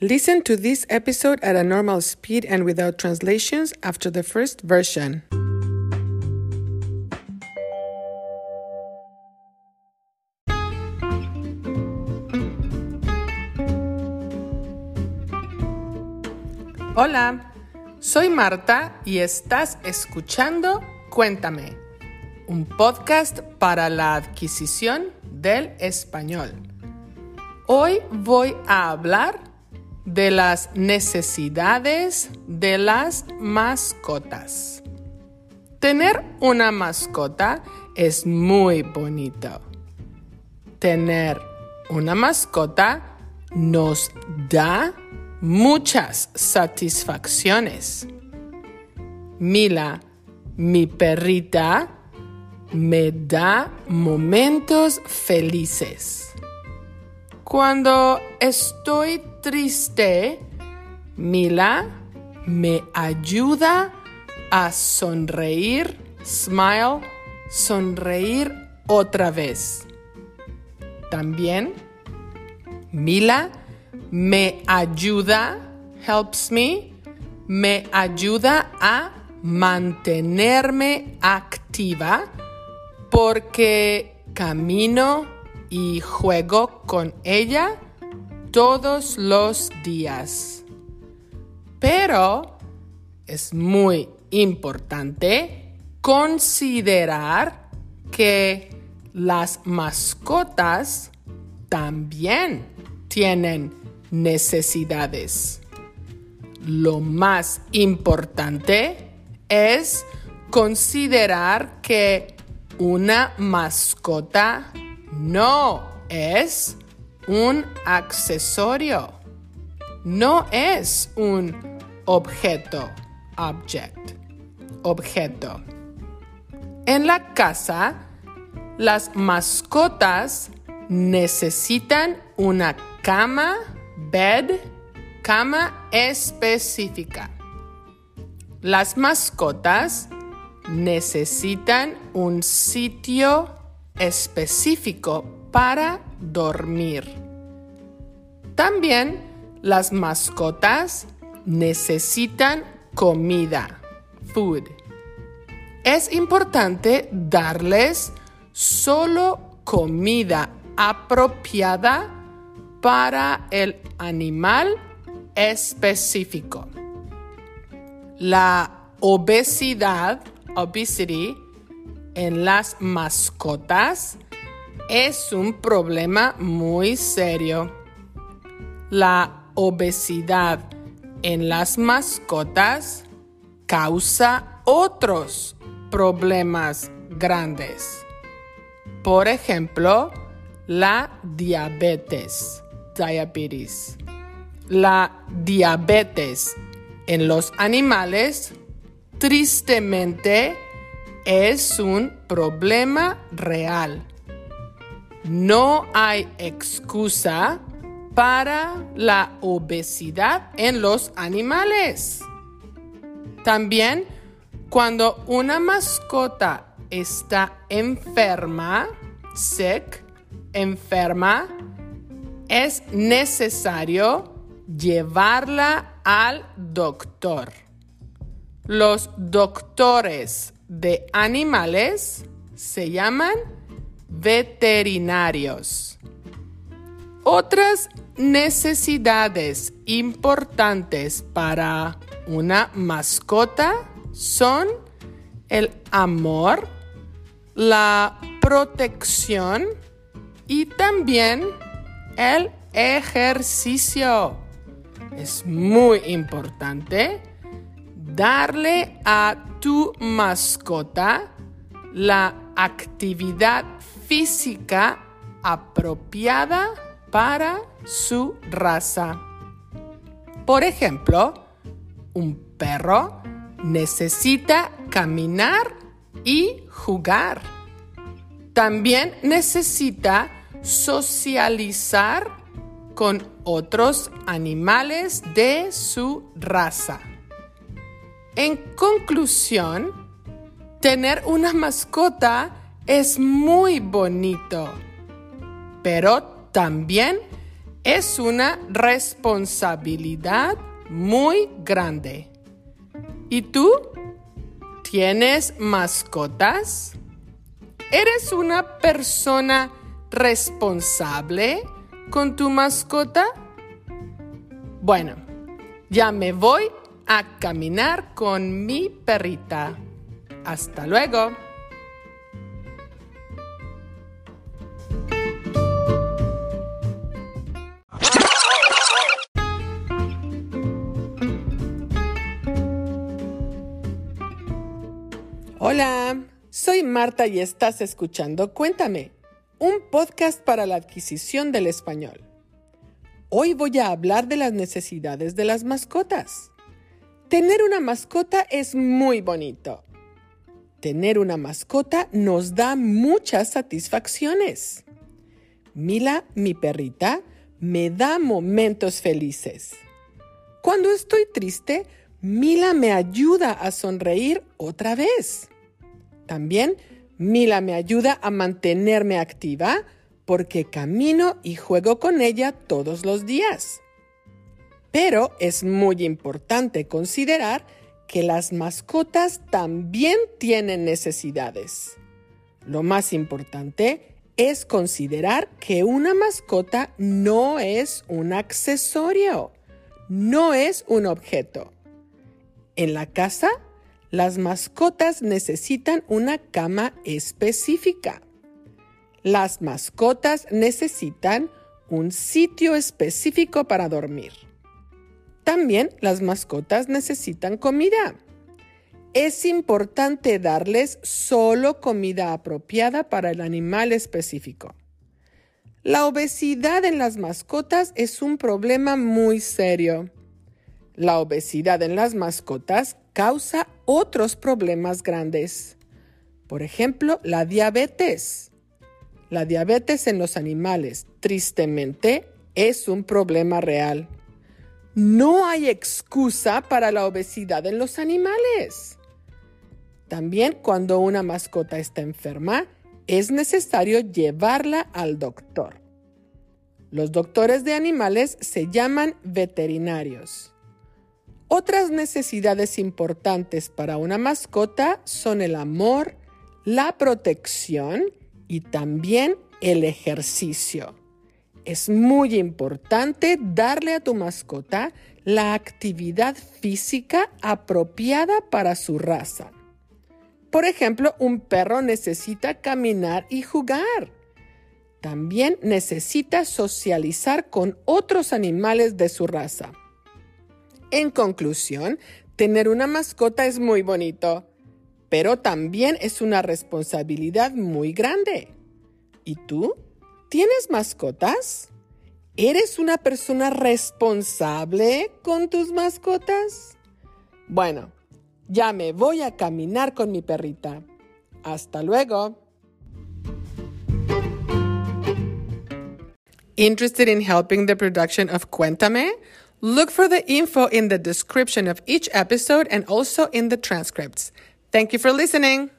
Listen to this episode at a normal speed and without translations after the first version. Hola, soy Marta y estás escuchando Cuéntame, un podcast para la adquisición del español. Hoy voy a hablar de las necesidades de las mascotas. Tener una mascota es muy bonito. Tener una mascota nos da muchas satisfacciones. Mila, mi perrita, me da momentos felices. Cuando estoy triste, Mila me ayuda a sonreír, smile, sonreír otra vez. También, Mila me ayuda, helps me, me ayuda a mantenerme activa porque camino y juego con ella todos los días. Pero es muy importante considerar que las mascotas también tienen necesidades. Lo más importante es considerar que una mascota no es un accesorio, no es un objeto, object, objeto. En la casa, las mascotas necesitan una cama, bed, cama específica. Las mascotas necesitan un sitio específico para dormir. También las mascotas necesitan comida, food. Es importante darles solo comida apropiada para el animal específico. La obesidad, obesity, en las mascotas es un problema muy serio. La obesidad en las mascotas causa otros problemas grandes. Por ejemplo, la diabetes, diabetes. La diabetes en los animales tristemente es un problema real. No hay excusa para la obesidad en los animales. También cuando una mascota está enferma, sick, enferma, es necesario llevarla al doctor. Los doctores de animales se llaman veterinarios. Otras necesidades importantes para una mascota son el amor, la protección y también el ejercicio. Es muy importante darle a tu mascota la actividad física apropiada para su raza. Por ejemplo, un perro necesita caminar y jugar. También necesita socializar con otros animales de su raza. En conclusión, tener una mascota es muy bonito, pero también Es una responsabilidad muy grande. ¿Y tú? ¿Tienes mascotas? ¿Eres una persona responsable con tu mascota? Bueno, ya me voy a caminar con mi perrita. Hasta luego. Hola, soy Marta y estás escuchando Cuéntame, un podcast para la adquisición del español. Hoy voy a hablar de las necesidades de las mascotas. Tener una mascota es muy bonito. Tener una mascota nos da muchas satisfacciones. Mila, mi perrita, me da momentos felices. Cuando estoy triste, Mila me ayuda a sonreír otra vez. También Mila me ayuda a mantenerme activa porque camino y juego con ella todos los días. Pero es muy importante considerar que las mascotas también tienen necesidades. Lo más importante es considerar que una mascota no es un accesorio, no es un objeto. En la casa las mascotas necesitan una cama específica. Las mascotas necesitan un sitio específico para dormir. También las mascotas necesitan comida. Es importante darles solo comida apropiada para el animal específico. La obesidad en las mascotas es un problema muy serio. La obesidad en las mascotas causa otros problemas grandes. Por ejemplo, la diabetes. La diabetes en los animales, tristemente, es un problema real. No hay excusa para la obesidad en los animales. También cuando una mascota está enferma, es necesario llevarla al doctor. Los doctores de animales se llaman veterinarios. Otras necesidades importantes para una mascota son el amor, la protección y también el ejercicio. Es muy importante darle a tu mascota la actividad física apropiada para su raza. Por ejemplo, un perro necesita caminar y jugar. También necesita socializar con otros animales de su raza. En conclusión, tener una mascota es muy bonito, pero también es una responsabilidad muy grande. ¿Y tú? ¿Tienes mascotas? ¿Eres una persona responsable con tus mascotas? Bueno, ya me voy a caminar con mi perrita. Hasta luego. Interested in helping the production of Cuéntame? Look for the info in the description of each episode and also in the transcripts. Thank you for listening.